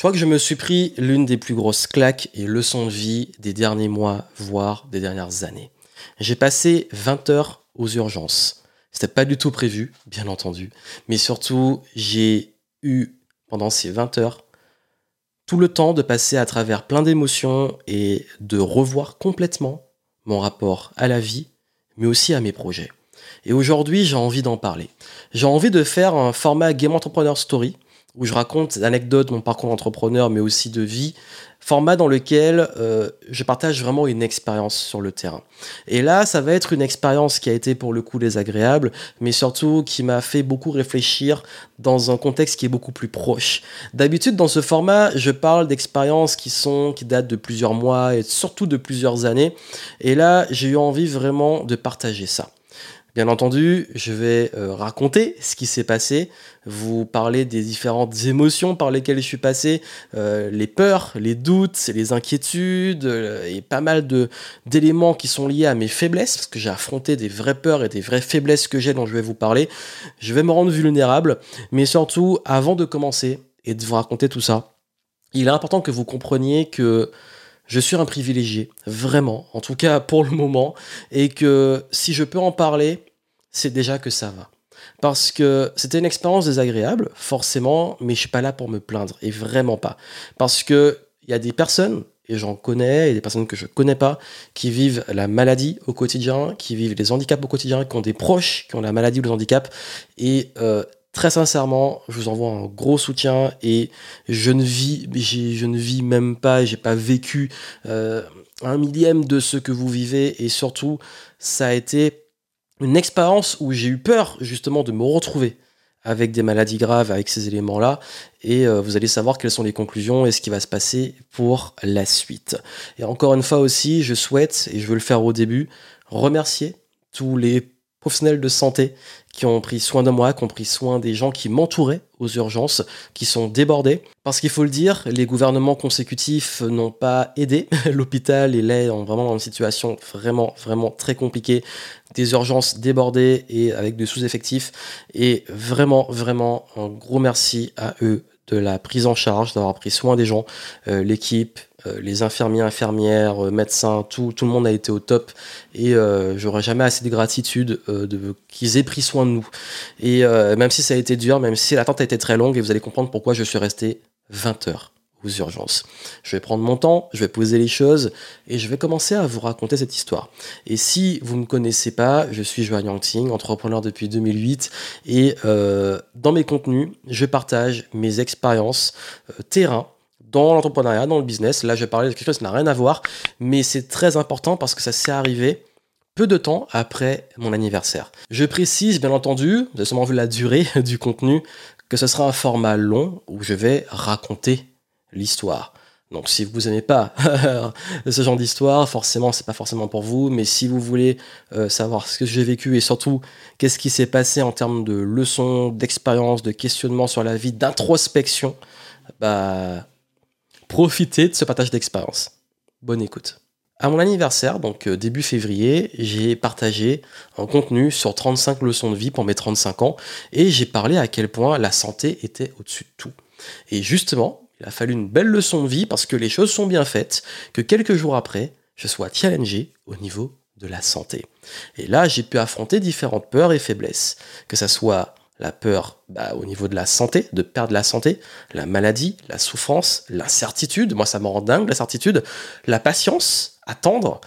Je crois que je me suis pris l'une des plus grosses claques et leçons de vie des derniers mois, voire des dernières années. J'ai passé 20 heures aux urgences. C'était pas du tout prévu, bien entendu. Mais surtout, j'ai eu, pendant ces 20 heures, tout le temps de passer à travers plein d'émotions et de revoir complètement mon rapport à la vie, mais aussi à mes projets. Et aujourd'hui, j'ai envie d'en parler. J'ai envie de faire un format Game Entrepreneur Story où je raconte des anecdotes, mon parcours d'entrepreneur, mais aussi de vie. Format dans lequel euh, je partage vraiment une expérience sur le terrain. Et là, ça va être une expérience qui a été pour le coup désagréable, mais surtout qui m'a fait beaucoup réfléchir dans un contexte qui est beaucoup plus proche. D'habitude, dans ce format, je parle d'expériences qui sont, qui datent de plusieurs mois et surtout de plusieurs années. Et là, j'ai eu envie vraiment de partager ça. Bien entendu, je vais euh, raconter ce qui s'est passé, vous parler des différentes émotions par lesquelles je suis passé, euh, les peurs, les doutes, les inquiétudes euh, et pas mal d'éléments qui sont liés à mes faiblesses, parce que j'ai affronté des vraies peurs et des vraies faiblesses que j'ai dont je vais vous parler. Je vais me rendre vulnérable, mais surtout, avant de commencer et de vous raconter tout ça, il est important que vous compreniez que je suis un privilégié, vraiment, en tout cas pour le moment, et que si je peux en parler, c'est déjà que ça va. Parce que c'était une expérience désagréable, forcément, mais je suis pas là pour me plaindre, et vraiment pas. Parce que il y a des personnes, et j'en connais, et des personnes que je connais pas, qui vivent la maladie au quotidien, qui vivent les handicaps au quotidien, qui ont des proches qui ont la maladie ou le handicap, et euh, très sincèrement, je vous envoie un gros soutien et je ne vis, je ne vis même pas, j'ai pas vécu euh, un millième de ce que vous vivez et surtout, ça a été une expérience où j'ai eu peur justement de me retrouver avec des maladies graves, avec ces éléments-là, et euh, vous allez savoir quelles sont les conclusions et ce qui va se passer pour la suite. Et encore une fois aussi, je souhaite, et je veux le faire au début, remercier tous les professionnels de santé qui ont pris soin de moi, qui ont pris soin des gens qui m'entouraient aux urgences, qui sont débordés. Parce qu'il faut le dire, les gouvernements consécutifs n'ont pas aidé. L'hôpital est là vraiment dans une situation vraiment, vraiment très compliquée. Des urgences débordées et avec des sous-effectifs. Et vraiment, vraiment, un gros merci à eux de la prise en charge, d'avoir pris soin des gens, euh, l'équipe, euh, les infirmiers, infirmières, euh, médecins, tout, le monde a été au top et j'aurais jamais assez de gratitude de qu'ils aient pris soin de nous. Et même si ça a été dur, même si l'attente a été très longue, et vous allez comprendre pourquoi je suis resté 20 heures aux urgences. Je vais prendre mon temps, je vais poser les choses et je vais commencer à vous raconter cette histoire. Et si vous ne me connaissez pas, je suis Joanne Yangting, entrepreneur depuis 2008 et euh, dans mes contenus, je partage mes expériences euh, terrain dans l'entrepreneuriat, dans le business. Là, je vais parler de quelque chose qui n'a rien à voir, mais c'est très important parce que ça s'est arrivé peu de temps après mon anniversaire. Je précise, bien entendu, avez sûrement vu la durée du contenu, que ce sera un format long où je vais raconter l'histoire. Donc si vous n'aimez pas ce genre d'histoire, forcément c'est pas forcément pour vous, mais si vous voulez euh, savoir ce que j'ai vécu et surtout qu'est-ce qui s'est passé en termes de leçons, d'expérience, de questionnement sur la vie, d'introspection, bah profitez de ce partage d'expérience. Bonne écoute. À mon anniversaire, donc euh, début février, j'ai partagé un contenu sur 35 leçons de vie pour mes 35 ans et j'ai parlé à quel point la santé était au-dessus de tout. Et justement, il a fallu une belle leçon de vie parce que les choses sont bien faites, que quelques jours après, je sois challengé au niveau de la santé. Et là, j'ai pu affronter différentes peurs et faiblesses, que ça soit la peur bah, au niveau de la santé, de perdre la santé, la maladie, la souffrance, l'incertitude, moi ça me rend dingue l'incertitude, la patience, attendre,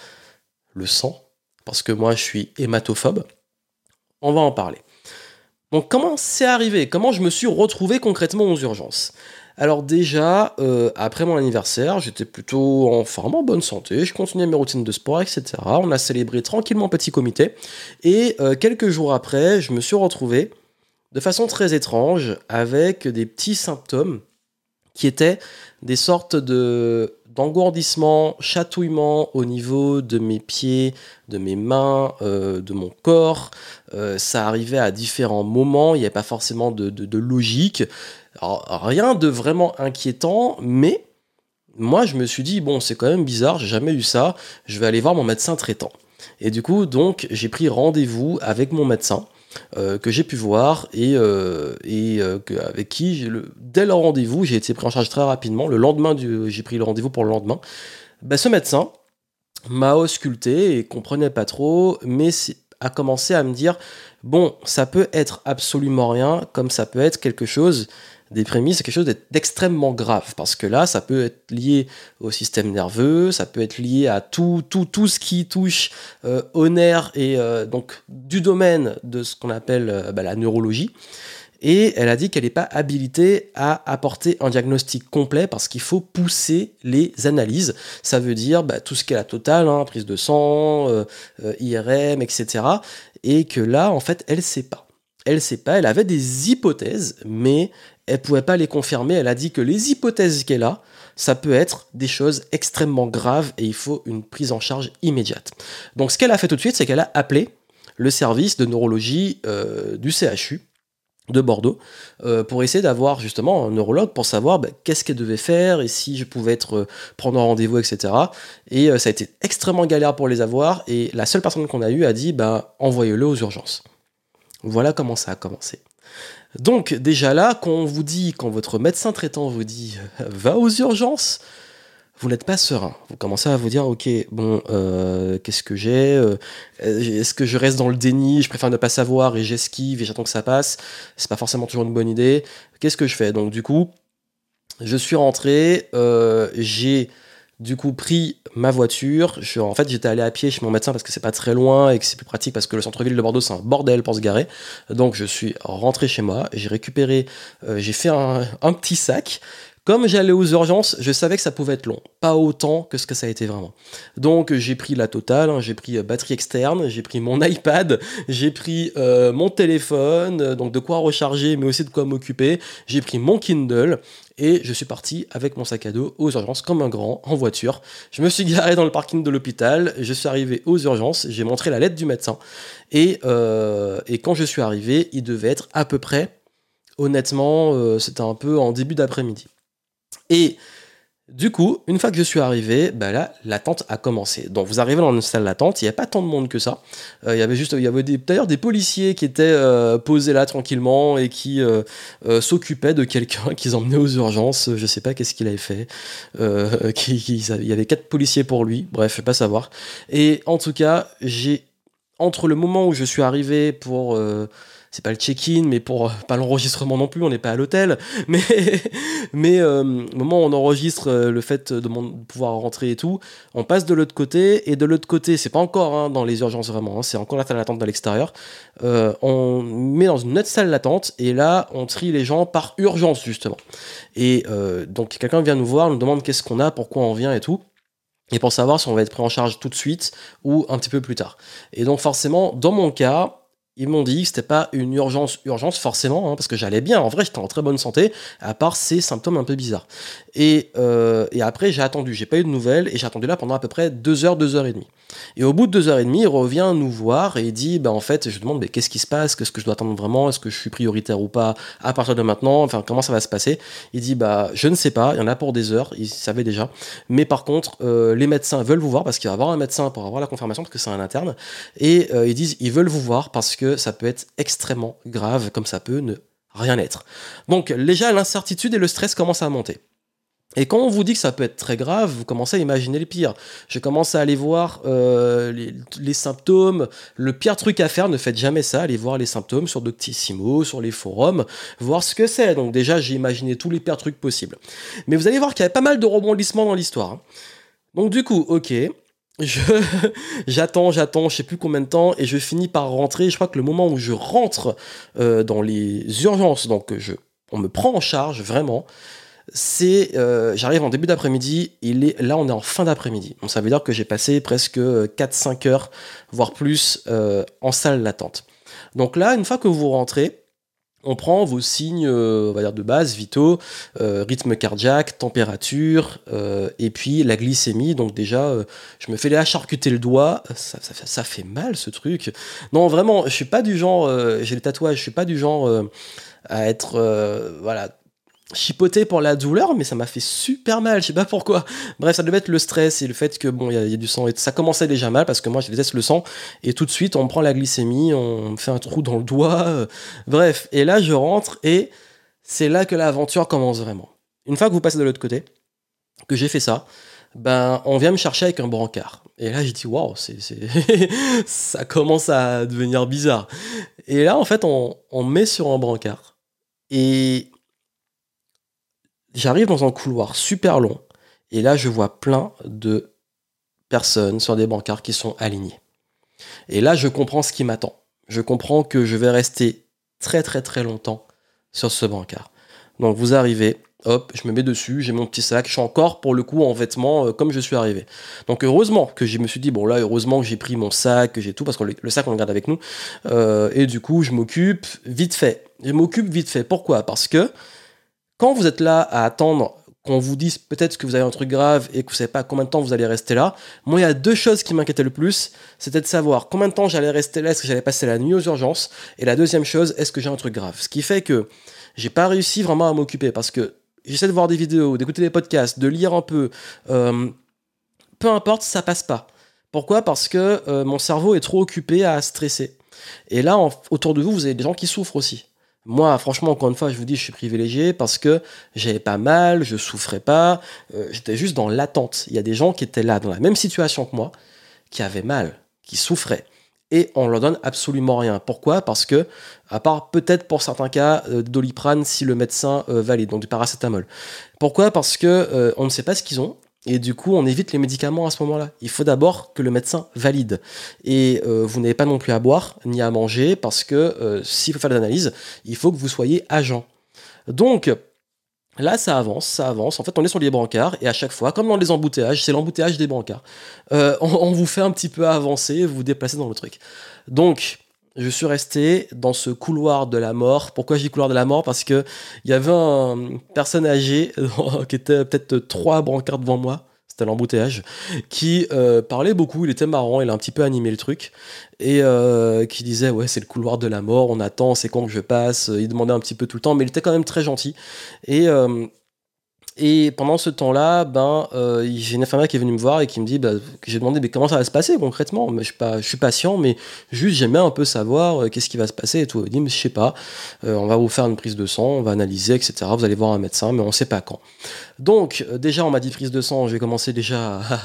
le sang, parce que moi je suis hématophobe. On va en parler. Donc comment c'est arrivé? Comment je me suis retrouvé concrètement aux urgences? Alors déjà, euh, après mon anniversaire, j'étais plutôt en forme, en bonne santé, je continuais mes routines de sport, etc. On a célébré tranquillement petit comité. Et euh, quelques jours après, je me suis retrouvé de façon très étrange avec des petits symptômes qui étaient des sortes de d'engourdissement, chatouillement au niveau de mes pieds, de mes mains, euh, de mon corps. ça arrivait à différents moments, il n'y avait pas forcément de logique rien de vraiment inquiétant, mais moi je me suis dit, bon, c'est quand même bizarre, j'ai jamais eu ça, je vais aller voir mon médecin traitant. Et du coup, donc, j'ai pris rendez-vous avec mon médecin. que j'ai pu voir et, et avec qui, le, dès le rendez-vous, j'ai été pris en charge très rapidement. Le lendemain, j'ai pris le rendez-vous pour le lendemain. Bah, ce médecin m'a ausculté et comprenait pas trop, mais a commencé à me dire bon, ça peut être absolument rien, comme ça peut être quelque chose des prémices, c'est quelque chose d'extrêmement grave, parce que là, ça peut être lié au système nerveux, ça peut être lié à tout, tout, tout ce qui touche euh, au nerf et euh, donc du domaine de ce qu'on appelle euh, bah, la neurologie. Et elle a dit qu'elle n'est pas habilitée à apporter un diagnostic complet parce qu'il faut pousser les analyses. Ça veut dire bah, tout ce qui est la totale, hein, prise de sang, IRM, etc. Et que là, en fait, elle ne sait pas. Elle sait pas, elle avait des hypothèses, mais elle pouvait pas les confirmer. Elle a dit que les hypothèses qu'elle a, ça peut être des choses extrêmement graves et il faut une prise en charge immédiate. Donc ce qu'elle a fait tout de suite, c'est qu'elle a appelé le service de neurologie euh, du CHU de Bordeaux euh, pour essayer d'avoir justement un neurologue pour savoir bah, qu'est-ce qu'elle devait faire et si je pouvais être euh, prendre un rendez-vous etc et ça a été extrêmement galère pour les avoir et la seule personne qu'on a eu a dit bah envoyez-le aux urgences voilà comment ça a commencé donc déjà là, quand on vous dit, quand votre médecin traitant vous dit euh, va aux urgences, vous n'êtes pas serein. Vous commencez à vous dire ok bon euh, qu'est-ce que j'ai euh, Est-ce que je reste dans le déni Je préfère ne pas savoir et j'esquive et j'attends que ça passe. C'est pas forcément toujours une bonne idée. Qu'est-ce que je fais? Donc du coup, je suis rentré. j'ai du coup pris ma voiture. En fait, j'étais allé à pied chez mon médecin parce que c'est pas très loin et que c'est plus pratique parce que le centre-ville de Bordeaux c'est un bordel pour se garer. Donc je suis rentré chez moi, j'ai récupéré, euh, j'ai fait un, petit sac comme j'allais aux urgences, je savais que ça pouvait être long, pas autant que ce que ça a été vraiment. Donc j'ai pris la totale, hein, j'ai pris euh, batterie externe, j'ai pris mon iPad, j'ai pris euh, mon téléphone, euh, donc de quoi recharger, mais aussi de quoi m'occuper. J'ai pris mon Kindle et je suis parti avec mon sac à dos aux urgences comme un grand en voiture. Je me suis garé dans le parking de l'hôpital, je suis arrivé aux urgences, j'ai montré la lettre du médecin et, et quand je suis arrivé, il devait être à peu près, honnêtement, c'était un peu en début d'après-midi. Et du coup, une fois que je suis arrivé, bah là, l'attente a commencé. Donc, vous arrivez dans une salle d'attente, il n'y a pas tant de monde que ça. Euh, il y avait juste, il y avait d'ailleurs des policiers qui étaient euh, posés là tranquillement et qui euh, s'occupaient de quelqu'un qu'ils emmenaient aux urgences. Je sais pas qu'est-ce qu'il avait fait. il y avait quatre policiers pour lui. Bref, je vais pas savoir. Et en tout cas, j'ai entre le moment où je suis arrivé pour c'est pas le check-in, mais pour pas l'enregistrement non plus, on n'est pas à l'hôtel, mais mais euh, au moment où on enregistre euh, le fait de, pouvoir rentrer et tout, on passe de l'autre côté et de l'autre côté, c'est pas encore hein, dans les urgences vraiment, hein, c'est encore la salle d'attente de l'extérieur. Euh, on met dans une autre salle d'attente et là on trie les gens par urgence justement. Et donc quelqu'un vient nous voir, nous demande qu'est-ce qu'on a, pourquoi on vient et tout et pour savoir si on va être pris en charge tout de suite ou un petit peu plus tard. Et donc forcément, dans mon cas, ils m'ont dit que c'était pas une urgence, urgence forcément, hein, parce que j'allais bien. En vrai, j'étais en très bonne santé, à part ces symptômes un peu bizarres. Et, euh, et après, j'ai attendu, j'ai pas eu de nouvelles, et j'ai attendu là pendant à peu près deux heures, deux heures et demie. Et au bout de deux heures et demie, il revient nous voir et il dit, bah en fait, je demande, mais qu'est-ce qui se passe? Qu'est-ce que je dois attendre vraiment? Est-ce que je suis prioritaire ou pas à partir de maintenant? Enfin, comment ça va se passer? Il dit, bah je ne sais pas, il y en a pour des heures, il savait déjà. Mais par contre, euh, les médecins veulent vous voir parce qu'il va avoir un médecin pour avoir la confirmation parce que c'est un interne. Et euh, ils disent, ils veulent vous voir parce que ça peut être extrêmement grave, comme ça peut ne rien être. Donc déjà, l'incertitude et le stress commencent à monter. Et quand on vous dit que ça peut être très grave, vous commencez à imaginer le pire. Je commence à aller voir euh, les, symptômes. Le pire truc à faire, ne faites jamais ça, allez voir les symptômes sur Doctissimo, sur les forums, voir ce que c'est. Donc déjà, j'ai imaginé tous les pires trucs possibles. Mais vous allez voir qu'il y avait pas mal de rebondissements dans l'histoire. Hein. Donc du coup, ok, j'attends, j'attends, je sais plus combien de temps, et je finis par rentrer. Je crois que le moment où je rentre euh, dans les urgences, donc je, on me prend en charge vraiment, c'est euh, j'arrive en début d'après-midi, et là on est en fin d'après-midi. Donc ça veut dire que j'ai passé presque 4-5 heures, voire plus, euh, en salle d'attente. Donc là, une fois que vous rentrez, on prend vos signes euh, on va dire de base, vitaux, rythme cardiaque, température, et puis la glycémie. Donc déjà, je me fais là charcuter le doigt, ça, ça, fait mal ce truc. Non, vraiment, je suis pas du genre, j'ai le tatouage, je suis pas du genre à être voilà chipoté pour la douleur, mais ça m'a fait super mal, je sais pas pourquoi. Bref, ça devait être le stress et le fait que bon, il y, a du sang et ça commençait déjà mal parce que moi je déteste le sang et tout de suite on prend la glycémie, on me fait un trou dans le doigt. Euh, bref, et là je rentre et c'est là que l'aventure commence vraiment. Une fois que vous passez de l'autre côté, que j'ai fait ça, ben on vient me chercher avec un brancard. Et là j'ai dit waouh, c'est, ça commence à devenir bizarre. Et là en fait on, on met sur un brancard et J'arrive dans un couloir super long et là je vois plein de personnes sur des bancards qui sont alignées. Et là je comprends ce qui m'attend. Je comprends que je vais rester très très très longtemps sur ce bancard. Donc vous arrivez, hop, je me mets dessus, j'ai mon petit sac, je suis encore pour le coup en vêtements euh, comme je suis arrivé. Donc heureusement que je me suis dit, bon là, heureusement que j'ai pris mon sac, que j'ai tout, parce que le, sac on le garde avec nous. Euh, et du coup, je m'occupe vite fait. Je m'occupe vite fait. Pourquoi? Parce que quand vous êtes là à attendre qu'on vous dise peut-être que vous avez un truc grave et que vous savez pas combien de temps vous allez rester là, moi il y a deux choses qui m'inquiétaient le plus, c'était de savoir combien de temps j'allais rester là, est-ce que j'allais passer la nuit aux urgences, et la deuxième chose, est-ce que j'ai un truc grave. Ce qui fait que j'ai pas réussi vraiment à m'occuper parce que j'essaie de voir des vidéos, d'écouter des podcasts, de lire un peu, euh, peu importe, ça passe pas. Pourquoi? Parce que euh, mon cerveau est trop occupé à stresser. Et là, autour de vous, vous avez des gens qui souffrent aussi. Moi, franchement, encore une fois, je vous dis, je suis privilégié parce que j'avais pas mal, je souffrais pas, euh, j'étais juste dans l'attente. Il y a des gens qui étaient là, dans la même situation que moi, qui avaient mal, qui souffraient. Et on leur donne absolument rien. Pourquoi? Parce que, à part peut-être pour certains cas, euh, doliprane si le médecin euh, valide, donc du paracétamol. Pourquoi? Parce que on ne sait pas ce qu'ils ont, et du coup, on évite les médicaments à ce moment-là. Il faut d'abord que le médecin valide. Et euh, vous n'avez pas non plus à boire ni à manger parce que euh, s'il faut faire des analyses, il faut que vous soyez agent. Donc, là, ça avance, ça avance. En fait, on est sur les brancards et à chaque fois, comme dans les embouteillages, c'est l'embouteillage des brancards. Euh, on, vous fait un petit peu avancer, vous vous déplacez dans le truc. Donc, je suis resté dans ce couloir de la mort. Pourquoi je dis couloir de la mort? Parce que il y avait une personne âgée qui était peut-être trois brancards devant moi. C'était l'embouteillage, qui euh, parlait beaucoup, il était marrant, il a un petit peu animé le truc, et euh, qui disait ouais c'est le couloir de la mort, on attend, c'est quand que je passe, il demandait un petit peu tout le temps, mais il était quand même très gentil. Et euh, et pendant ce temps-là, ben, euh, j'ai une infirmière qui est venue me voir et qui me dit, bah, j'ai demandé, mais comment ça va se passer concrètement? Mais je, suis patient, mais juste j'aimais un peu savoir euh, qu'est-ce qui va se passer et tout. Dit, mais je sais pas, euh, on va vous faire une prise de sang, on va analyser, etc. Vous allez voir un médecin, mais on sait pas quand. Donc, déjà, on m'a dit prise de sang, j'ai commencé déjà à,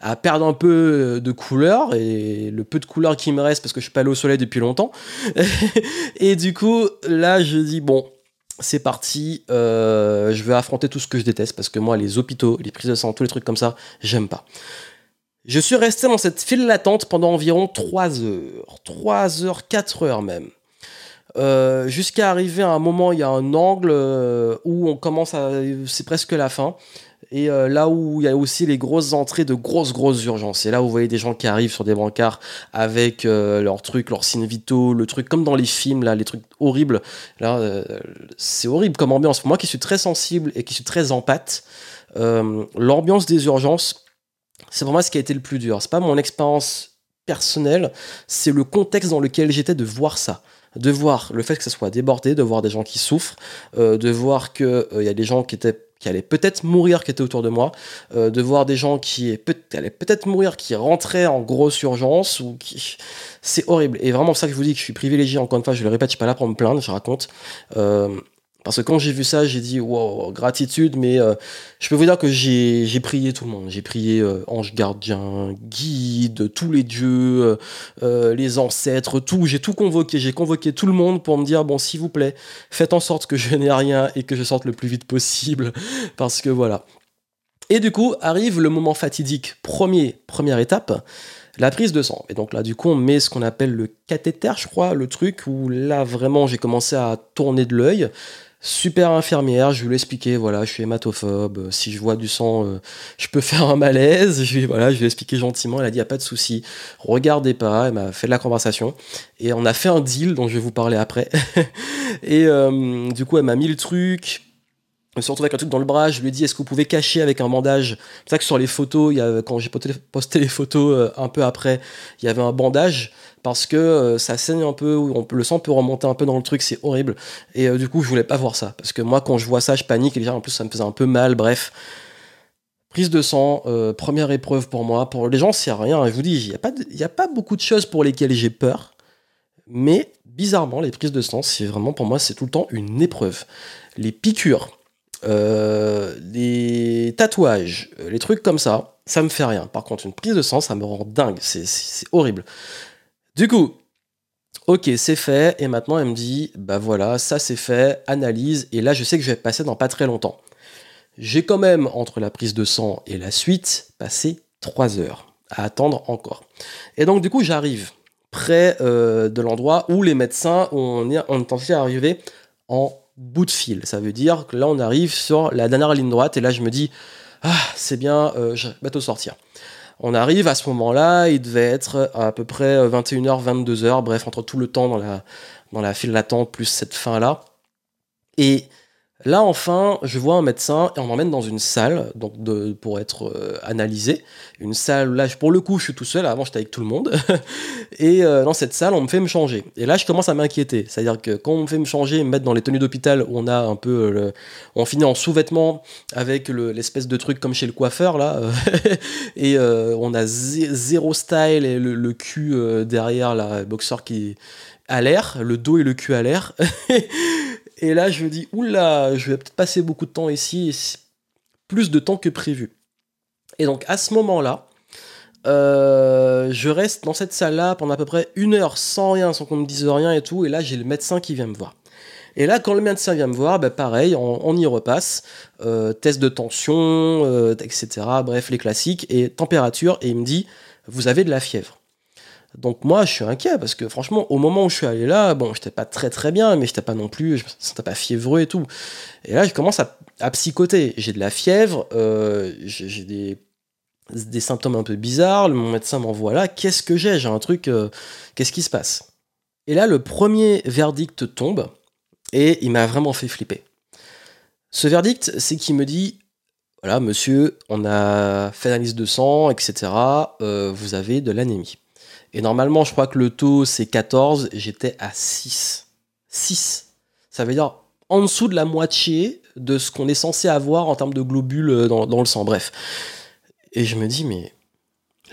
à, perdre un peu de couleur et le peu de couleur qui me reste parce que je suis pas allé au soleil depuis longtemps. et du coup, là, je dis, bon, c'est parti, euh, je vais affronter tout ce que je déteste parce que moi, les hôpitaux, les prises de sang, tous les trucs comme ça, j'aime pas. Je suis resté dans cette file d'attente pendant environ 3 heures, 3 heures, 4 heures même. Euh, jusqu'à arriver à un moment, il y a un angle euh, où on commence à. C'est presque la fin. Et euh, là où il y a aussi les grosses entrées de grosses, grosses urgences. Et là où vous voyez des gens qui arrivent sur des brancards avec euh, leurs trucs, leurs signes vitaux, le truc comme dans les films, là, les trucs horribles. Là, euh, c'est horrible comme ambiance. Moi qui suis très sensible et qui suis très en pâte, l'ambiance des urgences, c'est pour moi ce qui a été le plus dur. C'est pas mon expérience personnelle, c'est le contexte dans lequel j'étais de voir ça de voir le fait que ça soit débordé, de voir des gens qui souffrent, de voir qu'il il y a des gens qui étaient qui allaient peut-être mourir qui étaient autour de moi, euh, de voir des gens qui allaient peut-être mourir qui rentraient en grosse urgence ou qui c'est horrible. Et vraiment ça que je vous dis que je suis privilégié encore une fois je le répète je suis pas là pour me plaindre je raconte. Euh, parce que quand j'ai vu ça, j'ai dit wow, gratitude, mais euh, je peux vous dire que j'ai prié tout le monde. J'ai prié euh, ange gardien, guide, tous les dieux, euh, les ancêtres, tout. J'ai tout convoqué. J'ai convoqué tout le monde pour me dire bon, s'il vous plaît, faites en sorte que je n'ai rien et que je sorte le plus vite possible. Parce que voilà. Et du coup, arrive le moment fatidique. Premier, première étape la prise de sang. Et donc là, du coup, on met ce qu'on appelle le cathéter, je crois, le truc où là, vraiment, j'ai commencé à tourner de l'œil. Super infirmière, je lui ai expliqué, voilà, je suis hématophobe, euh, si je vois du sang, euh, je peux faire un malaise. Je lui, voilà, je lui ai expliqué gentiment, elle a dit, y a pas de souci, regardez pas, elle m'a fait de la conversation. Et on a fait un deal dont je vais vous parler après. et euh, du coup, elle m'a mis le truc, me suis avec un truc dans le bras, je lui ai dit est-ce que vous pouvez cacher avec un bandage? C'est ça que sur les photos, il y a, quand j'ai posté les photos un peu après, il y avait un bandage parce que euh, ça saigne un peu, le sang peut remonter un peu dans le truc, c'est horrible. Et euh, du coup, je voulais pas voir ça parce que moi, quand je vois ça, je panique et déjà en plus ça me faisait un peu mal. Bref, prise de sang, première épreuve pour moi. Pour les gens, c'est rien. Je vous dis, il n'y a, pas a pas beaucoup de choses pour lesquelles j'ai peur, mais bizarrement, les prises de sang, c'est vraiment pour moi, c'est tout le temps une épreuve. Les piqûres euh, les tatouages, euh, les trucs comme ça, ça me fait rien. Par contre, une prise de sang, ça me rend dingue. C'est horrible. Du coup, ok, c'est fait. Et maintenant, elle me dit, bah voilà, ça c'est fait, analyse. Et là, je sais que je vais passer dans pas très longtemps. J'ai quand même, entre la prise de sang et la suite, passé 3 heures à attendre encore. Et donc, du coup, j'arrive près euh, de l'endroit où les médecins ont, tenté d'arriver en bout de fil. Ça veut dire que là, on arrive sur la dernière ligne droite et là, je me dis, ah, c'est bien, euh, je vais bientôt sortir. On arrive à ce moment-là, il devait être à peu près 21h, 22h, bref, entre tout le temps dans la, dans la file d'attente plus cette fin-là. Et Là, enfin, je vois un médecin et on m'emmène dans une salle donc pour être euh, analysé. Une salle, là, pour le coup, je suis tout seul. Avant, j'étais avec tout le monde. et euh, dans cette salle, on me fait me changer. Et là, je commence à m'inquiéter. C'est-à-dire que quand on me fait me changer, me mettre dans les tenues d'hôpital où on a un peu. Euh, le, on finit en sous-vêtements avec l'espèce de truc comme chez le coiffeur, là. et on a zéro style et le, cul derrière, la boxeur qui à l'air, le dos et le cul à l'air. Et là, je me dis, oula, je vais peut-être passer beaucoup de temps ici, plus de temps que prévu. Et donc, à ce moment-là, euh, je reste dans cette salle-là pendant à peu près une heure sans rien, sans qu'on me dise rien et tout. Et là, j'ai le médecin qui vient me voir. Et là, quand le médecin vient me voir, bah, pareil, on, y repasse. Euh, test de tension, euh, etc. Bref, les classiques. Et température. Et il me dit, vous avez de la fièvre. Donc moi, je suis inquiet parce que franchement, au moment où je suis allé là, bon, j'étais pas très très bien, mais j'étais pas non plus, je me sentais pas fiévreux et tout. Et là, je commence à, psychoter. J'ai de la fièvre, euh, j'ai des, des symptômes un peu bizarres. Mon médecin m'envoie là. Qu'est-ce que j'ai? J'ai un truc. Euh, qu'est-ce qui se passe? Et là, le premier verdict tombe et il m'a vraiment fait flipper. Ce verdict, c'est qu'il me dit voilà, monsieur, on a fait l'analyse de sang, etc. Euh, vous avez de l'anémie. Et normalement, je crois que le taux, c'est 14. J'étais à 6. 6. Ça veut dire en dessous de la moitié de ce qu'on est censé avoir en termes de globules euh, dans, le sang. Bref. Et je me dis, mais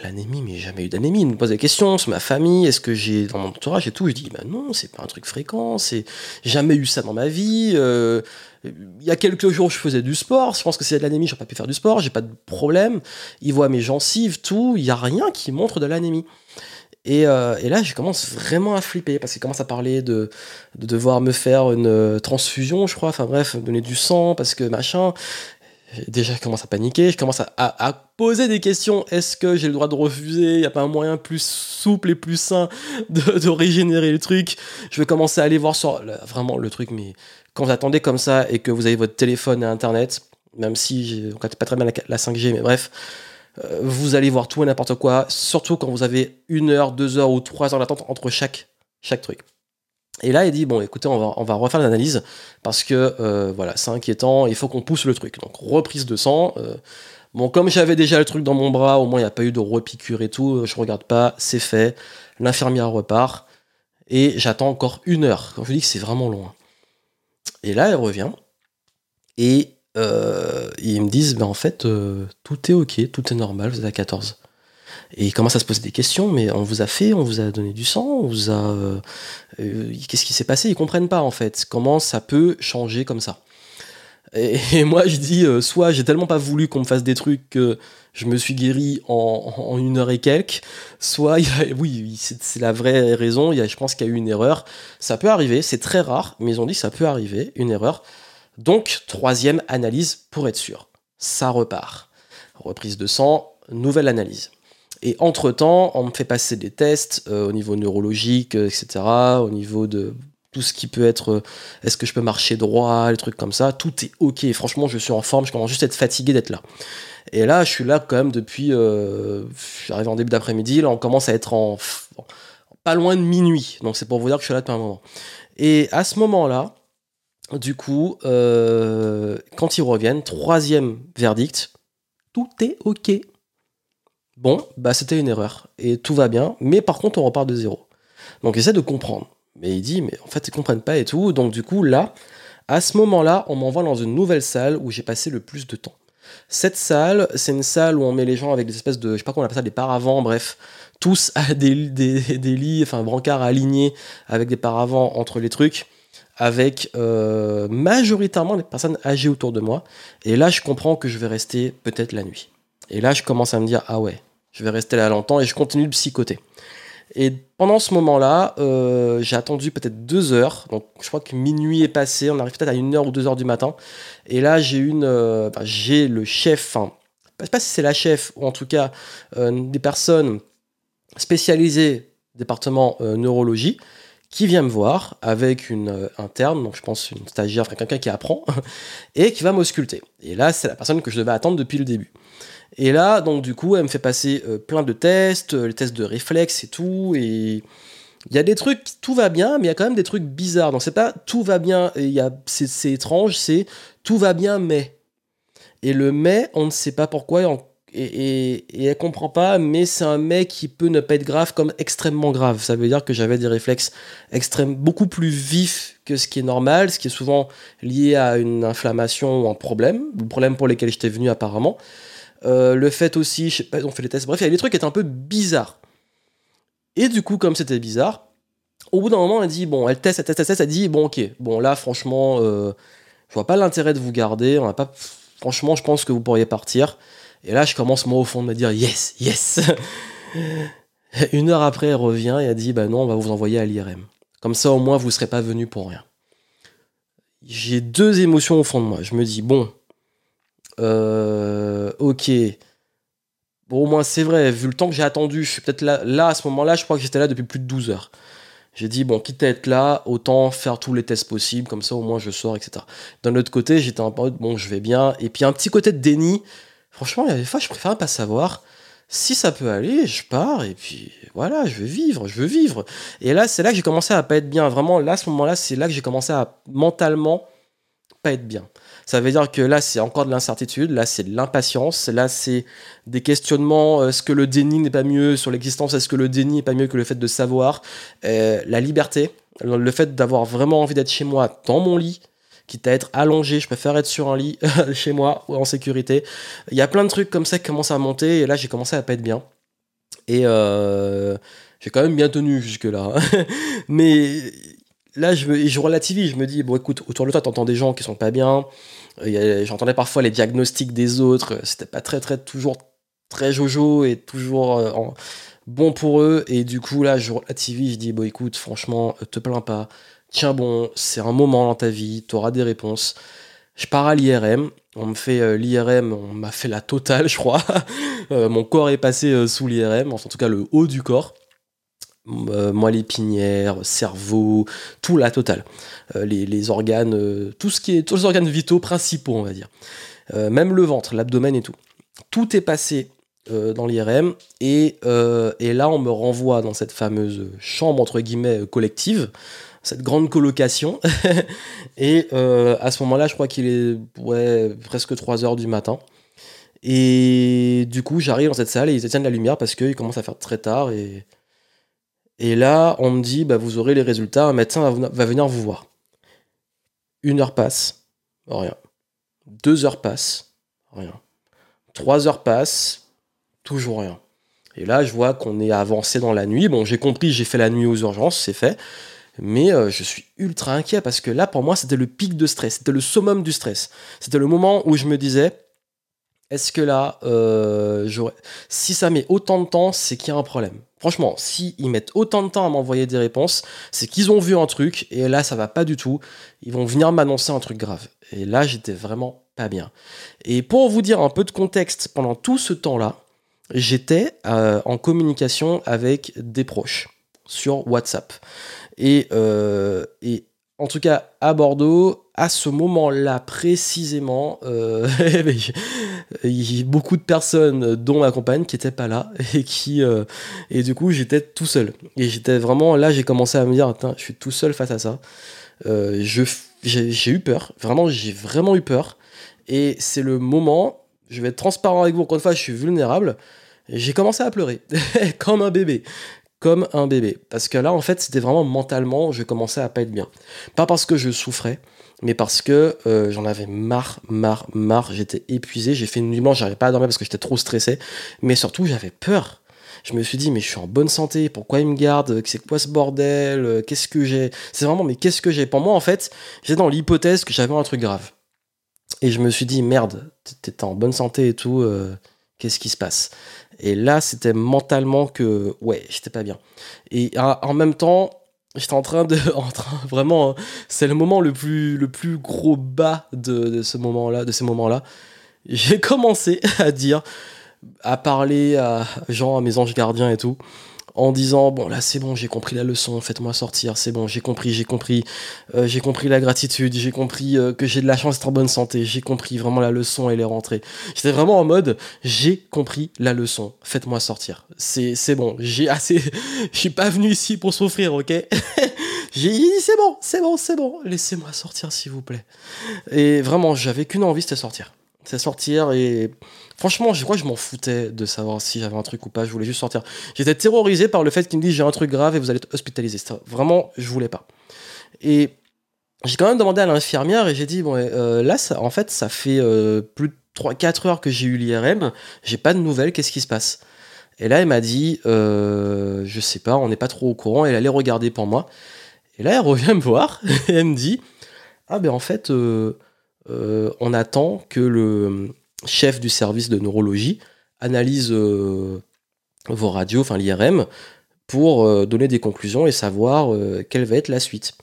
l'anémie, mais jamais eu d'anémie. Il me pose des questions sur ma famille, est-ce que j'ai dans mon entourage et tout. Je dis, bah non, c'est pas un truc fréquent, c'est jamais eu ça dans ma vie. Euh, il y a quelques jours, je faisais du sport. Je pense que c'est de l'anémie, j'aurais pas pu faire du sport, j'ai pas de problème. Il voit mes gencives, tout. Il y a rien qui montre de l'anémie. Euh, et, là, je commence vraiment à flipper parce qu'il commence à parler de, devoir me faire une euh, transfusion, je crois. Enfin bref, donner du sang parce que machin. Déjà, je commence à paniquer. Je commence à, poser des questions. Est-ce que j'ai le droit de refuser? Il n'y a pas un moyen plus souple et plus sain de, régénérer le truc? Je vais commencer à aller voir sur vraiment le truc. Mais quand vous attendez comme ça et que vous avez votre téléphone et Internet, même si on ne pas très bien la, la 5G, mais bref vous allez voir tout et n'importe quoi, surtout quand vous avez une heure, deux heures ou trois heures d'attente entre chaque, chaque truc. Et là, il dit bon, écoutez, on va, on va refaire l'analyse parce que euh, voilà, c'est inquiétant, il faut qu'on pousse le truc. Donc reprise de sang. Euh, bon, comme j'avais déjà le truc dans mon bras, au moins il n'y a pas eu de repiqûre et tout. Je regarde pas, c'est fait. L'infirmière repart et j'attends encore une heure. Quand je dis que c'est vraiment loin. Et là, elle revient et euh, ils me disent, ben en fait, euh, tout est ok, tout est normal, vous êtes à 14. Et ils commencent à se poser des questions, mais on vous a fait, on vous a donné du sang, on vous a... Euh, qu'est-ce qui s'est passé? Ils comprennent pas, en fait, comment ça peut changer comme ça. Et, moi, je dis, soit j'ai tellement pas voulu qu'on me fasse des trucs que je me suis guéri en, une heure et quelques, soit, oui, c'est la vraie raison, y a, je pense qu'il y a eu une erreur. Ça peut arriver, c'est très rare, mais ils ont dit ça peut arriver, une erreur. Donc, troisième analyse pour être sûr. Ça repart. Reprise de sang, nouvelle analyse. Et entre-temps, on me fait passer des tests euh, au niveau neurologique, euh, etc., au niveau de tout ce qui peut être euh, est-ce que je peux marcher droit, les trucs comme ça. Tout est ok. Franchement, je suis en forme, je commence juste à être fatigué d'être là. Et là, je suis là quand même depuis. J'arrive en début d'après-midi, là, on commence à être en. pas loin de minuit. Donc, c'est pour vous dire que je suis là depuis un moment. Et à ce moment-là, du coup, euh, quand ils reviennent, troisième verdict, tout est ok. Bon, bah c'était une erreur et tout va bien, mais par contre on repart de zéro. Donc essaie de comprendre. Mais il dit, mais en fait ils comprennent pas et tout. Donc du coup là, à ce moment-là, on m'envoie dans une nouvelle salle où j'ai passé le plus de temps. Cette salle, c'est une salle où on met les gens avec des espèces de, je sais pas comment on appelle ça, des paravents, bref, tous à des, des, des lits, enfin brancards alignés avec des paravents entre les trucs avec euh, majoritairement des personnes âgées autour de moi. Et là, je comprends que je vais rester peut-être la nuit. Et là, je commence à me dire, ah ouais, je vais rester là longtemps et je continue de psychoter. Et pendant ce moment-là, euh, j'ai attendu peut-être deux heures. Donc, je crois que minuit est passé. On arrive peut-être à une heure ou deux heures du matin. Et là, j'ai une, euh, j'ai le chef. Enfin, je sais pas si c'est la chef ou en tout cas des personnes spécialisées département neurologie qui vient me voir avec une euh, interne, donc je pense une stagiaire, enfin quelqu'un qui apprend, et qui va m'ausculter. Et là, c'est la personne que je devais attendre depuis le début. Et là, donc du coup, elle me fait passer euh, plein de tests, euh, les tests de réflexe et tout, et il y a des trucs, tout va bien, mais il y a quand même des trucs bizarres. Donc c'est pas tout va bien, a, c'est, étrange, c'est tout va bien, mais. Et le mais, on ne sait pas pourquoi, et, et, elle comprend pas, mais c'est un mec qui peut ne pas être grave comme extrêmement grave. Ça veut dire que j'avais des réflexes extrêmes, beaucoup plus vifs que ce qui est normal, ce qui est souvent lié à une inflammation ou un problème, le problème pour lequel j'étais venu apparemment. Euh, le fait aussi, je sais pas, on fait les tests, bref, il y a des trucs qui étaient un peu bizarres. Et du coup, comme c'était bizarre, au bout d'un moment, elle dit, bon, elle teste, elle teste, elle teste, elle dit, bon, ok, bon, là, franchement, euh, je vois pas l'intérêt de vous garder, on a pas, franchement, je pense que vous pourriez partir. Et là, je commence moi au fond de me dire yes, yes. Une heure après, elle revient et elle dit bah non, on va vous envoyer à l'IRM. Comme ça, au moins, vous ne serez pas venu pour rien. J'ai deux émotions au fond de moi. Je me dis bon, euh, ok. Bon, au moins, c'est vrai, vu le temps que j'ai attendu, je suis peut-être là, là, à ce moment-là, je crois que j'étais là depuis plus de 12 heures. J'ai dit, bon, quitte à être là, autant faire tous les tests possibles, comme ça au moins je sors, etc. D'un autre côté, j'étais un peu, bon, je vais bien. Et puis un petit côté de déni, Franchement, il y a des fois, je préfère pas savoir. Si ça peut aller, je pars et puis voilà, je veux vivre, je veux vivre. Et là, c'est là que j'ai commencé à pas être bien. Vraiment, là, à ce moment-là, c'est là que j'ai commencé à mentalement pas être bien. Ça veut dire que là, c'est encore de l'incertitude, là, c'est de l'impatience, là, c'est des questionnements. Est-ce que le déni n'est pas mieux sur l'existence Est-ce que le déni n'est pas mieux que le fait de savoir euh, La liberté, le fait d'avoir vraiment envie d'être chez moi dans mon lit, quitte à être allongé, je préfère être sur un lit chez moi ou en sécurité. Il y a plein de trucs comme ça qui commencent à monter et là j'ai commencé à pas être bien. Et euh, j'ai quand même bien tenu jusque-là. Mais là je, je relativise, je me dis, bon écoute, autour de toi t'entends des gens qui sont pas bien. J'entendais parfois les diagnostics des autres, c'était pas très très toujours très jojo et toujours euh, bon pour eux. Et du coup là je relativise, je dis, bon écoute, franchement, te plains pas tiens bon, c'est un moment dans ta vie, tu auras des réponses. Je pars à l'IRM, on me fait euh, l'IRM, on m'a fait la totale, je crois. Euh, mon corps est passé euh, sous l'IRM, enfin, en tout cas le haut du corps. moelle épinière, cerveau, tout la totale. Les, organes, tout ce qui est, tous les organes vitaux principaux, on va dire. même le ventre, l'abdomen et tout. Tout est passé dans l'IRM et, et, là on me renvoie dans cette fameuse chambre entre guillemets collective cette grande colocation. et euh, à ce moment-là, je crois qu'il est presque 3 heures du matin. Et du coup, j'arrive dans cette salle et ils éteignent la lumière parce qu'il commence à faire très tard. Et, et là, on me dit, bah, vous aurez les résultats, un médecin va, venir vous voir. Une heure passe, rien. Deux heures passent, rien. Trois heures passent, toujours rien. Et là, je vois qu'on est avancé dans la nuit. Bon, j'ai compris, j'ai fait la nuit aux urgences, c'est fait. Mais euh, je suis ultra inquiet parce que là, pour moi, c'était le pic de stress, c'était le summum du stress. C'était le moment où je me disais, est-ce que là, euh, si ça met autant de temps, c'est qu'il y a un problème. Franchement, si ils mettent autant de temps à m'envoyer des réponses, c'est qu'ils ont vu un truc et là, ça va pas du tout. Ils vont venir m'annoncer un truc grave. Et là, j'étais vraiment pas bien. Et pour vous dire un peu de contexte, pendant tout ce temps-là, j'étais euh, en communication avec des proches sur WhatsApp. Euh, et, en tout cas, à Bordeaux, à ce moment-là précisément, euh, il y a beaucoup de personnes, dont ma compagne, qui n'étaient pas là et qui euh, et du coup j'étais tout seul. Et j'étais vraiment là, j'ai commencé à me dire, je suis tout seul face à ça. j'ai eu peur. Vraiment, j'ai vraiment eu peur. Et c'est le moment, je vais être transparent avec vous, encore une fois, je suis vulnérable. J'ai commencé à pleurer, comme un bébé. Comme un bébé. Parce que là, en fait, c'était vraiment mentalement, je commençais à pas être bien. Pas parce que je souffrais, mais parce que euh, j'en avais marre, marre, marre. J'étais épuisé, j'ai fait une nuit blanche, j'arrivais pas à dormir parce que j'étais trop stressé. Mais surtout, j'avais peur. Je me suis dit, mais je suis en bonne santé, pourquoi ils me gardent? C'est quoi ce bordel? Qu'est-ce que j'ai? C'est vraiment, mais qu'est-ce que j'ai? Pour moi, en fait, j'étais dans l'hypothèse que j'avais un truc grave. Et je me suis dit, merde, t'étais en bonne santé et tout, euh, qu'est-ce qui se passe? Et là, c'était mentalement que, ouais, j'étais pas bien. Et en même temps, j'étais en train de. En train, vraiment, hein, c'est le moment le plus, le plus gros bas de, ce moment-là, de ces moments-là. J'ai commencé à dire, à parler à Jean, à mes anges gardiens et tout en disant bon là c'est bon j'ai compris la leçon faites-moi sortir c'est bon j'ai compris j'ai compris euh, j'ai compris la gratitude j'ai compris euh, que j'ai de la chance d'être en bonne santé j'ai compris vraiment la leçon elle est rentrée. J'étais vraiment en mode j'ai compris la leçon faites-moi sortir. C'est c'est bon j'ai assez je suis pas venu ici pour souffrir ok? J'ai dit c'est bon c'est bon c'est bon laissez-moi sortir s'il vous plaît. Et vraiment j'avais qu'une envie c'était sortir. C'est sortir et Franchement, je crois que je m'en foutais de savoir si j'avais un truc ou pas. Je voulais juste sortir. J'étais terrorisé par le fait qu'il me dise j'ai un truc grave et vous allez être hospitalisé. Vraiment, je voulais pas. Et j'ai quand même demandé à l'infirmière et j'ai dit bon, euh, là, en fait, ça fait euh, plus de 3-4 heures que j'ai eu l'IRM. J'ai pas de nouvelles. Qu'est-ce qui se passe? Et là, elle m'a dit euh, je sais pas, on n'est pas trop au courant. Elle allait regarder pour moi. Et là, elle revient me voir et elle me dit ah ben en fait, on attend que le chef du service de neurologie, analyse euh, vos radios, enfin l'IRM, pour euh, donner des conclusions et savoir euh, quelle va être la suite.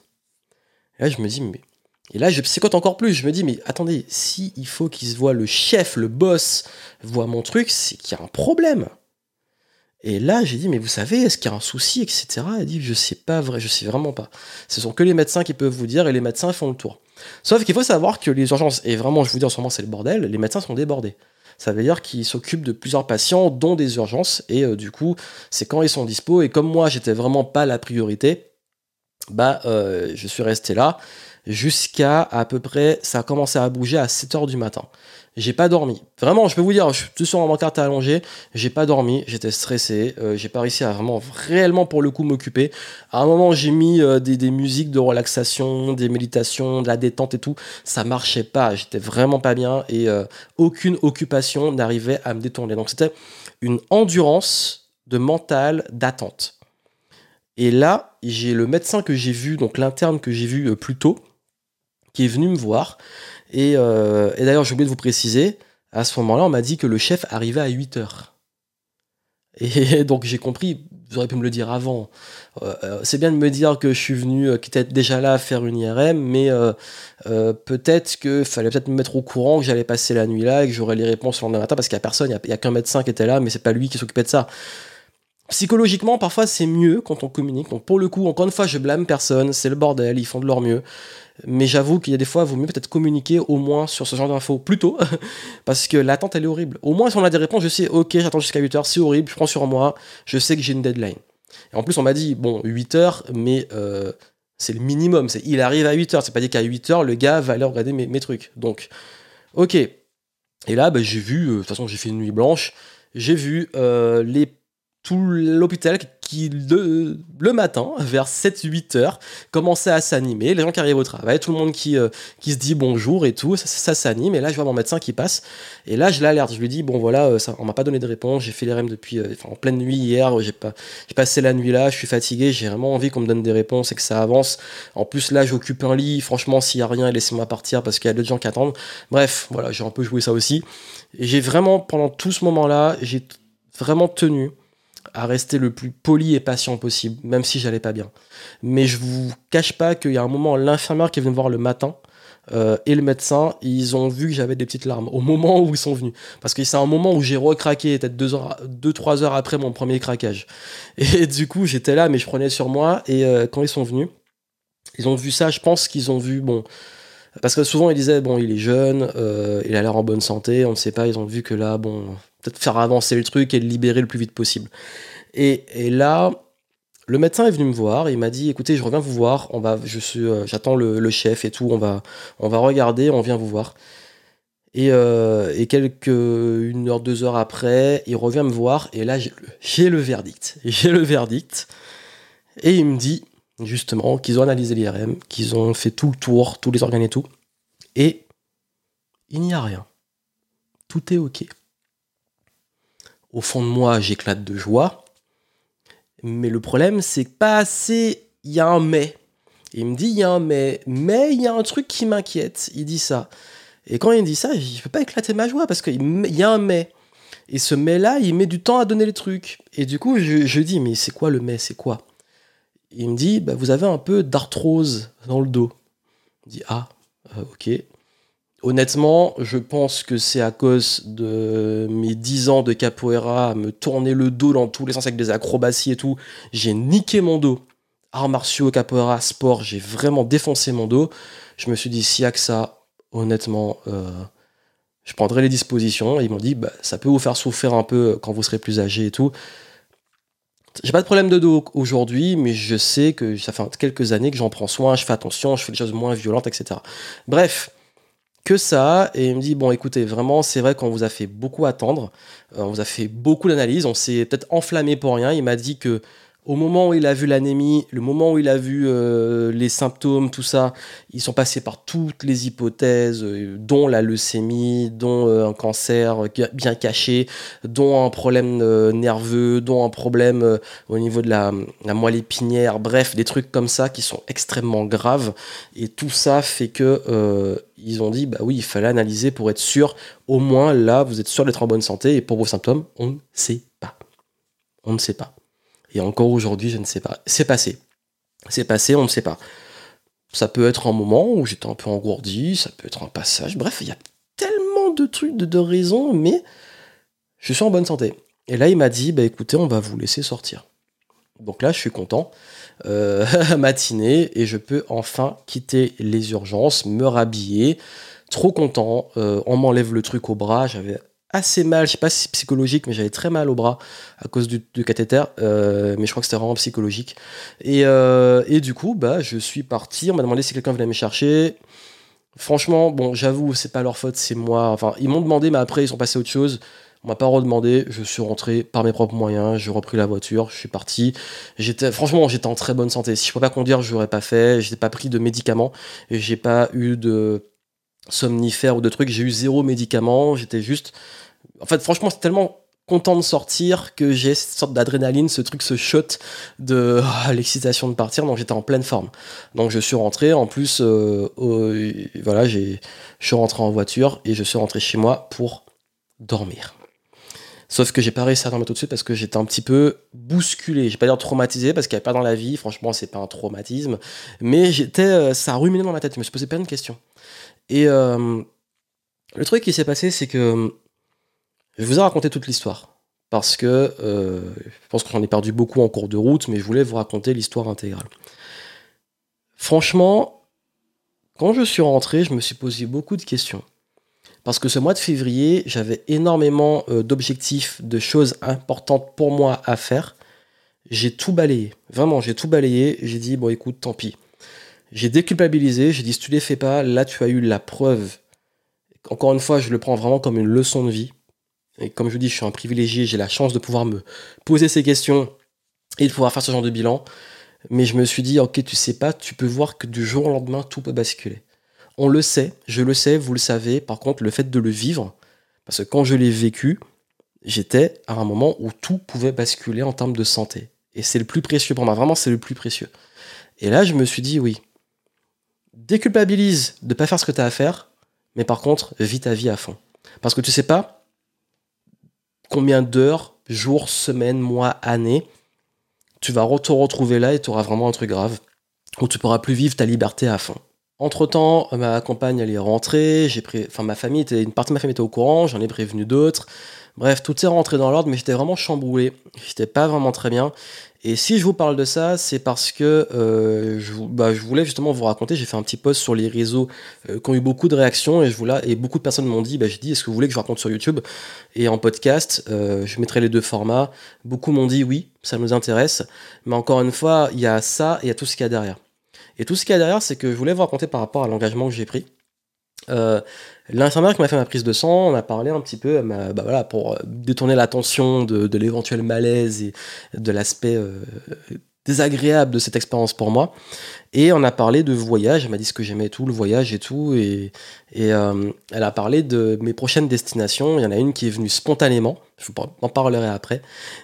Et là, je me dis, mais. Et là, je psychote encore plus. Je me dis, mais attendez, si il faut qu'il se voit le chef, le boss, voit mon truc, c'est qu'il y a un problème. Et là, j'ai dit, mais vous savez, est-ce qu'il y a un souci, etc. Elle dit, je sais pas vrai, je sais vraiment pas. Ce sont que les médecins qui peuvent vous dire et les médecins font le tour. Sauf qu'il faut savoir que les urgences, et vraiment, je vous dis en ce moment, c'est le bordel, les médecins sont débordés. Ça veut dire qu'ils s'occupent de plusieurs patients, dont des urgences, et euh, du coup, c'est quand ils sont dispo. Et comme moi, j'étais vraiment pas la priorité, bah, euh, je suis resté là jusqu'à à peu près, ça a commencé à bouger à 7 h du matin. J'ai pas dormi. Vraiment, je peux vous dire, je suis sur mon carte à allonger, j'ai pas dormi, j'étais stressé, euh, j'ai pas réussi à vraiment, réellement pour le coup m'occuper. À un moment, j'ai mis euh, des, musiques de relaxation, des méditations, de la détente et tout. Ça marchait pas, j'étais vraiment pas bien et euh, aucune occupation n'arrivait à me détourner. Donc c'était une endurance de mental d'attente. Et là, j'ai le médecin que j'ai vu, donc l'interne que j'ai vu plus tôt, qui est venu me voir euh, et, d'ailleurs, j'ai oublié de vous préciser, à ce moment-là, on m'a dit que le chef arrivait à 8 heures. Et donc j'ai compris, vous auriez pu me le dire avant. Euh, euh, c'est bien de me dire que je suis venu, était déjà là faire une IRM, mais peut-être qu'il fallait peut-être me mettre au courant que j'allais passer la nuit là et que j'aurais les réponses le lendemain matin parce qu'il n'y a personne, il n'y a, qu'un médecin qui était là, mais c'est pas lui qui s'occupait de ça. Psychologiquement, parfois c'est mieux quand on communique. Donc pour le coup, encore une fois, je blâme personne, c'est le bordel, ils font de leur mieux. Mais j'avoue qu'il y a des fois, il vaut mieux peut-être communiquer au moins sur ce genre d'infos plus tôt, parce que l'attente, elle est horrible. Au moins, si on a des réponses, je sais, ok, j'attends jusqu'à 8 heures, c'est horrible, je prends sur moi, je sais que j'ai une deadline. Et en plus, on m'a dit, bon, 8 heures, mais euh, c'est le minimum. C'est, il arrive à 8 heures, c'est pas dit qu'à 8 heures, le gars va aller regarder mes, mes trucs. Donc, ok. Et là, bah, j'ai vu, euh, de toute façon, j'ai fait une nuit blanche, j'ai vu euh, les tout l'hôpital qui, le, le, matin, vers 7-8 heures, commençait à s'animer. Les gens qui arrivent au travail, tout le monde qui, euh, qui se dit bonjour et tout, ça, s'anime. Et là, je vois mon médecin qui passe. Et là, je l'alerte. Je lui dis, bon, voilà, euh, ça, on m'a pas donné de réponse. J'ai fait les REM depuis, euh, en pleine nuit hier. J'ai pas, j'ai passé la nuit là. Je suis fatigué. J'ai vraiment envie qu'on me donne des réponses et que ça avance. En plus, là, j'occupe un lit. Franchement, s'il y a rien, laissez-moi partir parce qu'il y a d'autres gens qui attendent. Bref, voilà, j'ai un peu joué ça aussi. Et j'ai vraiment, pendant tout ce moment-là, j'ai vraiment tenu à rester le plus poli et patient possible, même si j'allais pas bien. Mais je vous cache pas qu'il y a un moment, l'infirmière qui est venue me voir le matin euh, et le médecin, ils ont vu que j'avais des petites larmes au moment où ils sont venus. Parce que c'est un moment où j'ai recraqué, peut-être deux, heures, deux, heures après mon premier craquage. Et du coup, j'étais là, mais je prenais sur moi. Et euh, quand ils sont venus, ils ont vu ça, je pense qu'ils ont vu, bon, parce que souvent ils disaient, bon, il est jeune, euh, il a l'air en bonne santé, on ne sait pas, ils ont vu que là, bon, peut-être faire avancer le truc et le libérer le plus vite possible. Et, là, Le médecin est venu me voir, il m'a dit écoutez, je reviens vous voir, on va, je suis, euh, j'attends le, chef et tout, on va, on va regarder, on vient vous voir. Et, euh, et, quelques une heure, deux heures après, il revient me voir et là j'ai le verdict. J'ai le verdict. Et il me dit justement qu'ils ont analysé l'IRM, qu'ils ont fait tout le tour, tous les organes et tout. Et il n'y a rien. Tout est ok. Au fond de moi, j'éclate de joie. Mais le problème, c'est que pas assez. Il y a un mais. Il me dit il y a un mais. Mais il y a un truc qui m'inquiète. Il dit ça. Et quand il me dit ça, je peux pas éclater ma joie parce qu'il y a un mais. Et ce mais-là, il met du temps à donner les trucs. Et du coup, je, dis, mais c'est quoi le mais? C'est quoi? Il me dit, bah, vous avez un peu d'arthrose dans le dos. Je dis, ah, euh, ok. Honnêtement, je pense que c'est à cause de mes 10 ans de capoeira, me tourner le dos dans tous les sens avec des acrobaties et tout. J'ai niqué mon dos. Arts martiaux, capoeira, sport, j'ai vraiment défoncé mon dos. Je me suis dit, s'il y ça, honnêtement, euh, je prendrai les dispositions. ils m'ont dit, bah, ça peut vous faire souffrir un peu quand vous serez plus âgé et tout. J'ai pas de problème de dos aujourd'hui, mais je sais que ça fait quelques années que j'en prends soin, je fais attention, je fais des choses moins violentes, etc. Bref, que ça. Et il me dit Bon, écoutez, vraiment, c'est vrai qu'on vous a fait beaucoup attendre. Euh, on vous a fait beaucoup d'analyses. On s'est peut-être enflammé pour rien. Il m'a dit que au moment où il a vu l'anémie, le moment où il a vu euh, les symptômes, tout ça, ils sont passés par toutes les hypothèses, euh, dont la leucémie, dont un cancer bien caché, dont un problème nerveux, dont un problème au niveau de la, la, moelle épinière, bref, des trucs comme ça qui sont extrêmement graves. Et tout ça fait que ils ont dit bah oui, il fallait analyser pour être sûr. Au moins là, vous êtes sûr d'être en bonne santé. Et pour vos symptômes, on ne sait pas. On ne sait pas. Et encore aujourd'hui, je ne sais pas. C'est passé. C'est passé, on ne sait pas. Ça peut être un moment où j'étais un peu engourdi, ça peut être un passage. Bref, il y a tellement de trucs, de, raisons, mais je suis en bonne santé. Et là, il m'a dit bah écoutez, on va vous laisser sortir. Donc là, je suis content. Euh, matinée et je peux enfin quitter les urgences, me rhabiller. Trop content. Euh, on m'enlève le truc au bras. J'avais assez mal, je sais pas si c'est psychologique, mais j'avais très mal au bras à cause du, cathéter, euh, mais je crois que c'était vraiment psychologique. Et, du coup, bah, je suis parti, on m'a demandé si quelqu'un venait me chercher. Franchement, bon, j'avoue, c'est pas leur faute, c'est moi. Enfin, ils m'ont demandé, mais après, ils sont passés à autre chose. On m'a pas redemandé, je suis rentré par mes propres moyens, j'ai repris la voiture, je suis parti. J'étais, franchement, j'étais en très bonne santé. Si je peux pas conduire, je l'aurais pas fait. J'ai pas pris de médicaments, j'ai pas eu de somnifères ou de trucs. J'ai eu zéro médicament. J'étais juste, en fait, franchement, c'est tellement content de sortir que j'ai cette sorte d'adrénaline, ce truc, ce shot de l'excitation de partir. Donc j'étais en pleine forme. Donc je suis rentré. En plus, euh, voilà, j'ai, je suis rentré en voiture et je suis rentré chez moi pour dormir. Sauf que j'ai pas réussi à dormir tout de suite parce que j'étais un petit peu bousculé. Je vais pas dire traumatisé parce qu'il n'y a pas dans la vie. Franchement, c'est pas un traumatisme. Mais j'étais, euh, ça ruminait dans ma tête. Je me suis posé plein de questions. Et euh, le truc qui s'est passé, c'est que je vous ai raconté toute l'histoire. Parce que euh, je pense que j'en ai perdu beaucoup en cours de route, mais je voulais vous raconter l'histoire intégrale. Franchement, quand je suis rentré, je me suis posé beaucoup de questions. Parce que ce mois de février, j'avais énormément euh, d'objectifs, de choses importantes pour moi à faire. J'ai tout balayé. Vraiment, j'ai tout balayé. J'ai dit, bon, écoute, tant pis. J'ai déculpabilisé. J'ai dit, si tu les fais pas, là, tu as eu la preuve. Encore une fois, je le prends vraiment comme une leçon de vie. Et comme je vous dis, je suis un privilégié. J'ai la chance de pouvoir me poser ces questions et de pouvoir faire ce genre de bilan. Mais je me suis dit, ok, tu sais pas, tu peux voir que du jour au lendemain, tout peut basculer. On le sait, je le sais, vous le savez. Par contre, le fait de le vivre, parce que quand je l'ai vécu, j'étais à un moment où tout pouvait basculer en termes de santé. Et c'est le plus précieux pour moi, vraiment, c'est le plus précieux. Et là, je me suis dit, oui, déculpabilise de ne pas faire ce que tu as à faire, mais par contre, vis ta vie à fond. Parce que tu sais pas combien d'heures, jours, semaines, mois, années, tu vas te retrouver là et tu auras vraiment un truc grave, où tu pourras plus vivre ta liberté à fond. Entre temps, ma compagne elle est rentrée, j'ai pris, enfin ma famille était, une partie de ma famille était au courant, j'en ai prévenu d'autres. Bref, tout est rentré dans l'ordre, mais j'étais vraiment chamboulé. J'étais pas vraiment très bien. Et si je vous parle de ça, c'est parce que euh, je, bah, je, voulais justement vous raconter. J'ai fait un petit post sur les réseaux euh, qui ont eu beaucoup de réactions et, je et beaucoup de personnes m'ont dit bah, J'ai dit, est-ce que vous voulez que je raconte sur YouTube? Et en podcast euh, Je mettrai les deux formats. Beaucoup m'ont dit oui, ça nous intéresse. Mais encore une fois, il y a ça et il y a tout ce qu'il y a derrière. Et tout ce qu'il y a derrière, c'est que je voulais vous raconter par rapport à l'engagement que j'ai pris. Euh, L'infirmière qui m'a fait ma prise de sang, on a parlé un petit peu, bah voilà, pour euh, détourner l'attention de, l'éventuel malaise et de l'aspect euh, désagréable de cette expérience pour moi. Et on a parlé de voyage, elle m'a dit ce que j'aimais tout, le voyage et tout. Et, euh, elle a parlé de mes prochaines destinations. Il y en a une qui est venue spontanément, je vous en parlerai après.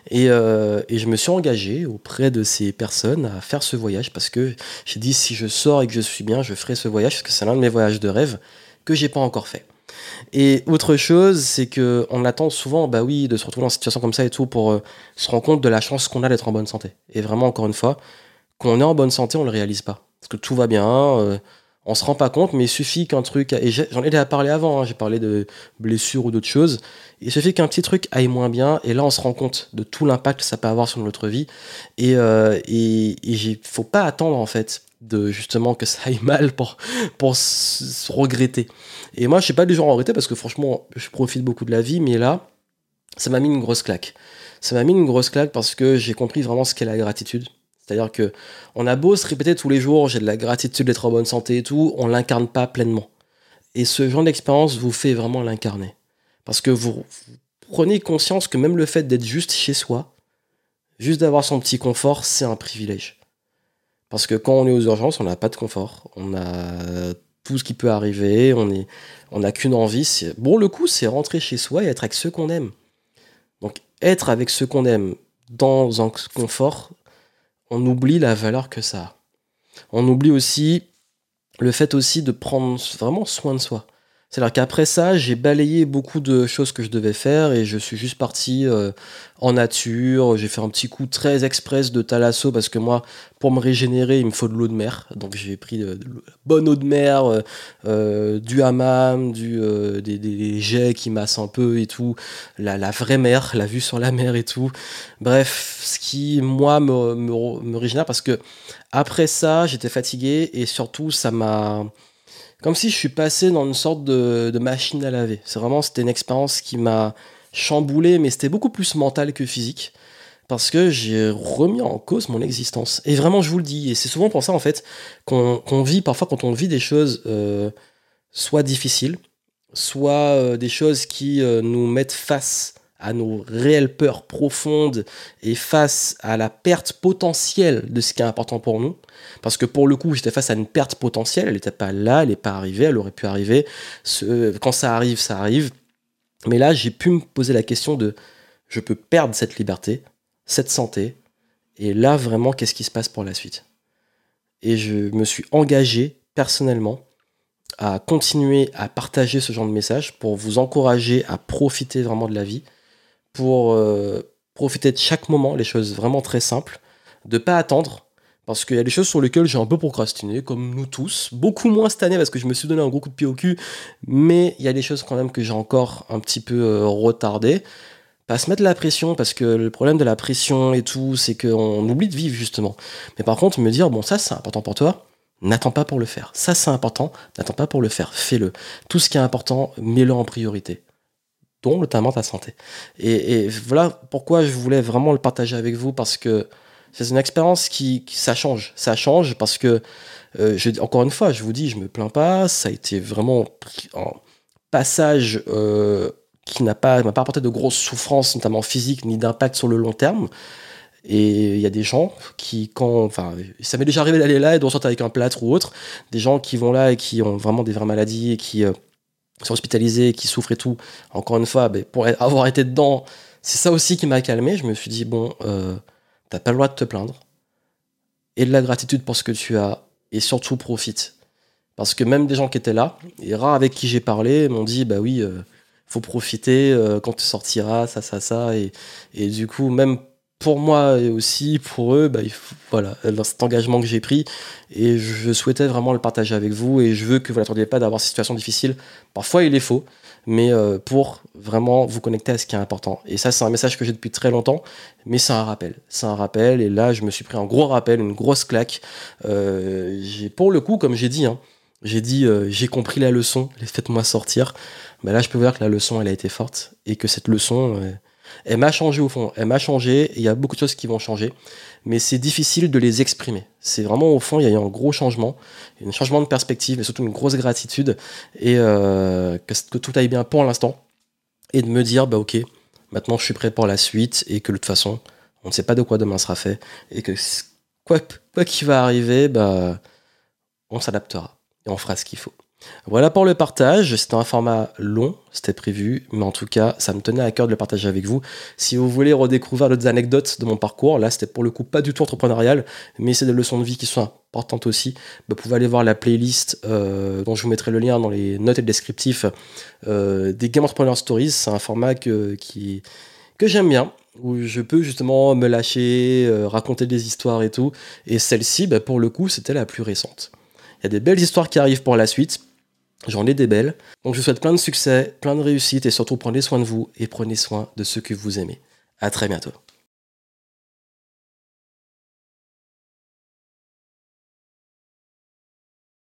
Et, et je me suis engagé auprès de ces personnes à faire ce voyage parce que j'ai dit si je sors et que je suis bien, je ferai ce voyage parce que c'est l'un de mes voyages de rêve que j'ai pas encore fait. Et autre chose, c'est que on attend souvent, bah oui, de se retrouver dans une situation comme ça et tout pour euh, se rendre compte de la chance qu'on a d'être en bonne santé. Et vraiment, encore une fois, quand on est en bonne santé, on le réalise pas. Parce que tout va bien, euh, on se rend pas compte, mais il suffit qu'un truc, et j'en ai déjà parlé avant, hein, j'ai parlé de blessures ou d'autres choses, il suffit qu'un petit truc aille moins bien, et là on se rend compte de tout l'impact que ça peut avoir sur notre vie. Et, euh, et faut pas attendre en fait de justement que ça aille mal pour, pour se regretter. Et moi, je suis pas du genre à regretter parce que franchement, je profite beaucoup de la vie, mais là, ça m'a mis une grosse claque. Ça m'a mis une grosse claque parce que j'ai compris vraiment ce qu'est la gratitude. C'est-à-dire que on a beau se répéter tous les jours, j'ai de la gratitude d'être en bonne santé et tout, on l'incarne pas pleinement. Et ce genre d'expérience vous fait vraiment l'incarner. Parce que vous, vous prenez conscience que même le fait d'être juste chez soi, juste d'avoir son petit confort, c'est un privilège. Parce que quand on est aux urgences, on n'a pas de confort. On a tout ce qui peut arriver. On n'a qu'une envie. Bon, le coup, c'est rentrer chez soi et être avec ceux qu'on aime. Donc, être avec ceux qu'on aime dans un confort, on oublie la valeur que ça a. On oublie aussi le fait aussi de prendre vraiment soin de soi. C'est-à-dire qu'après ça, j'ai balayé beaucoup de choses que je devais faire et je suis juste parti euh, en nature. J'ai fait un petit coup très express de thalasso parce que moi, pour me régénérer, il me faut de l'eau de mer. Donc j'ai pris de, bonne eau de mer, euh, euh, du hammam, du, des, jets qui massent un peu et tout, la, vraie mer, la vue sur la mer et tout. Bref, ce qui, moi, me, me, me régénère parce que après ça, j'étais fatigué et surtout, ça m'a comme si je suis passé dans une sorte de, machine à laver. C'est vraiment, c'était une expérience qui m'a chamboulé, mais c'était beaucoup plus mental que physique. Parce que j'ai remis en cause mon existence. Et vraiment, je vous le dis, et c'est souvent pour ça, en fait, qu'on vit, parfois, quand on vit des choses euh, soit difficiles, soit euh, des choses qui euh, nous mettent face à nos réelles peurs profondes et face à la perte potentielle de ce qui est important pour nous. Parce que pour le coup, j'étais face à une perte potentielle, elle n'était pas là, elle n'est pas arrivée, elle aurait pu arriver. Quand ça arrive, ça arrive. Mais là, j'ai pu me poser la question de, je peux perdre cette liberté, cette santé, et là, vraiment, qu'est-ce qui se passe pour la suite? Et je me suis engagé personnellement à continuer à partager ce genre de message pour vous encourager à profiter vraiment de la vie, pour euh, profiter de chaque moment, les choses vraiment très simples, de pas attendre, parce qu'il y a des choses sur lesquelles j'ai un peu procrastiné, comme nous tous, beaucoup moins cette année parce que je me suis donné un gros coup de pied au cul, mais il y a des choses quand même que j'ai encore un petit peu euh, retardé. Pas se mettre la pression, parce que le problème de la pression et tout, c'est qu'on oublie de vivre justement. Mais par contre, me dire, bon, ça c'est important pour toi, n'attends pas pour le faire. Ça c'est important, n'attends pas pour le faire, fais-le. Tout ce qui est important, mets-le en priorité notamment ta santé. Et, voilà pourquoi je voulais vraiment le partager avec vous, parce que c'est une expérience qui, ça change. Ça change parce que, euh, je, encore une fois, je vous dis, je me plains pas, ça a été vraiment un passage euh, qui n'a pas, m'a pas apporté de grosses souffrances, notamment physiques, ni d'impact sur le long terme. Et il y a des gens qui, quand, enfin, ça m'est déjà arrivé d'aller là et de ressortir avec un plâtre ou autre, des gens qui vont là et qui ont vraiment des vraies maladies et qui, euh, sont hospitalisés, qui souffrent et tout, encore une fois, ben, pour avoir été dedans, c'est ça aussi qui m'a calmé. Je me suis dit, bon, euh, t'as pas le droit de te plaindre. Et de la gratitude pour ce que tu as. Et surtout, profite. Parce que même des gens qui étaient là, et rares avec qui j'ai parlé, m'ont dit, bah oui, euh, faut profiter euh, quand tu sortiras, ça, ça, ça. Et du coup, même pour moi et aussi pour eux, bah, voilà, cet engagement que j'ai pris. Et je souhaitais vraiment le partager avec vous. Et je veux que vous n'attendiez pas d'avoir cette situation difficile. Parfois, il est faux. mais euh, pour vraiment vous connecter à ce qui est important. Et ça, c'est un message que j'ai depuis très longtemps, mais c'est un rappel. C'est un rappel, et là, je me suis pris un gros rappel, une grosse claque. Euh, pour le coup, comme j'ai dit, hein, j'ai dit, euh, j'ai compris la leçon, faites-moi sortir. Ben là, je peux vous dire que la leçon, elle a été forte, et que cette leçon, elle m'a changé au fond. Elle m'a changé, il y a beaucoup de choses qui vont changer mais c'est difficile de les exprimer. C'est vraiment au fond, il y a eu un gros changement, un changement de perspective, mais surtout une grosse gratitude, et euh, que, tout aille bien pour l'instant, et de me dire, bah ok, maintenant je suis prêt pour la suite, et que de toute façon, on ne sait pas de quoi demain sera fait, et que quoi, quoi qu'il va arriver, bah, on s'adaptera, et on fera ce qu'il faut. Voilà pour le partage. C'était un format long, c'était prévu, mais en tout cas, ça me tenait à cœur de le partager avec vous. Si vous voulez redécouvrir d'autres anecdotes de mon parcours, là, c'était pour le coup pas du tout entrepreneurial, mais c'est des leçons de vie qui sont importantes aussi. Vous pouvez aller voir la playlist euh, dont je vous mettrai le lien dans les notes et le descriptif euh, des Game Entrepreneur Stories. C'est un format que, que j'aime bien où je peux justement me lâcher, euh, raconter des histoires et tout. Et celle-ci, bah, pour le coup, c'était la plus récente. Il y a des belles histoires qui arrivent pour la suite. J'en ai des belles. Donc je vous souhaite plein de succès, plein de réussite et surtout prenez soin de vous et prenez soin de ceux que vous aimez. À très bientôt.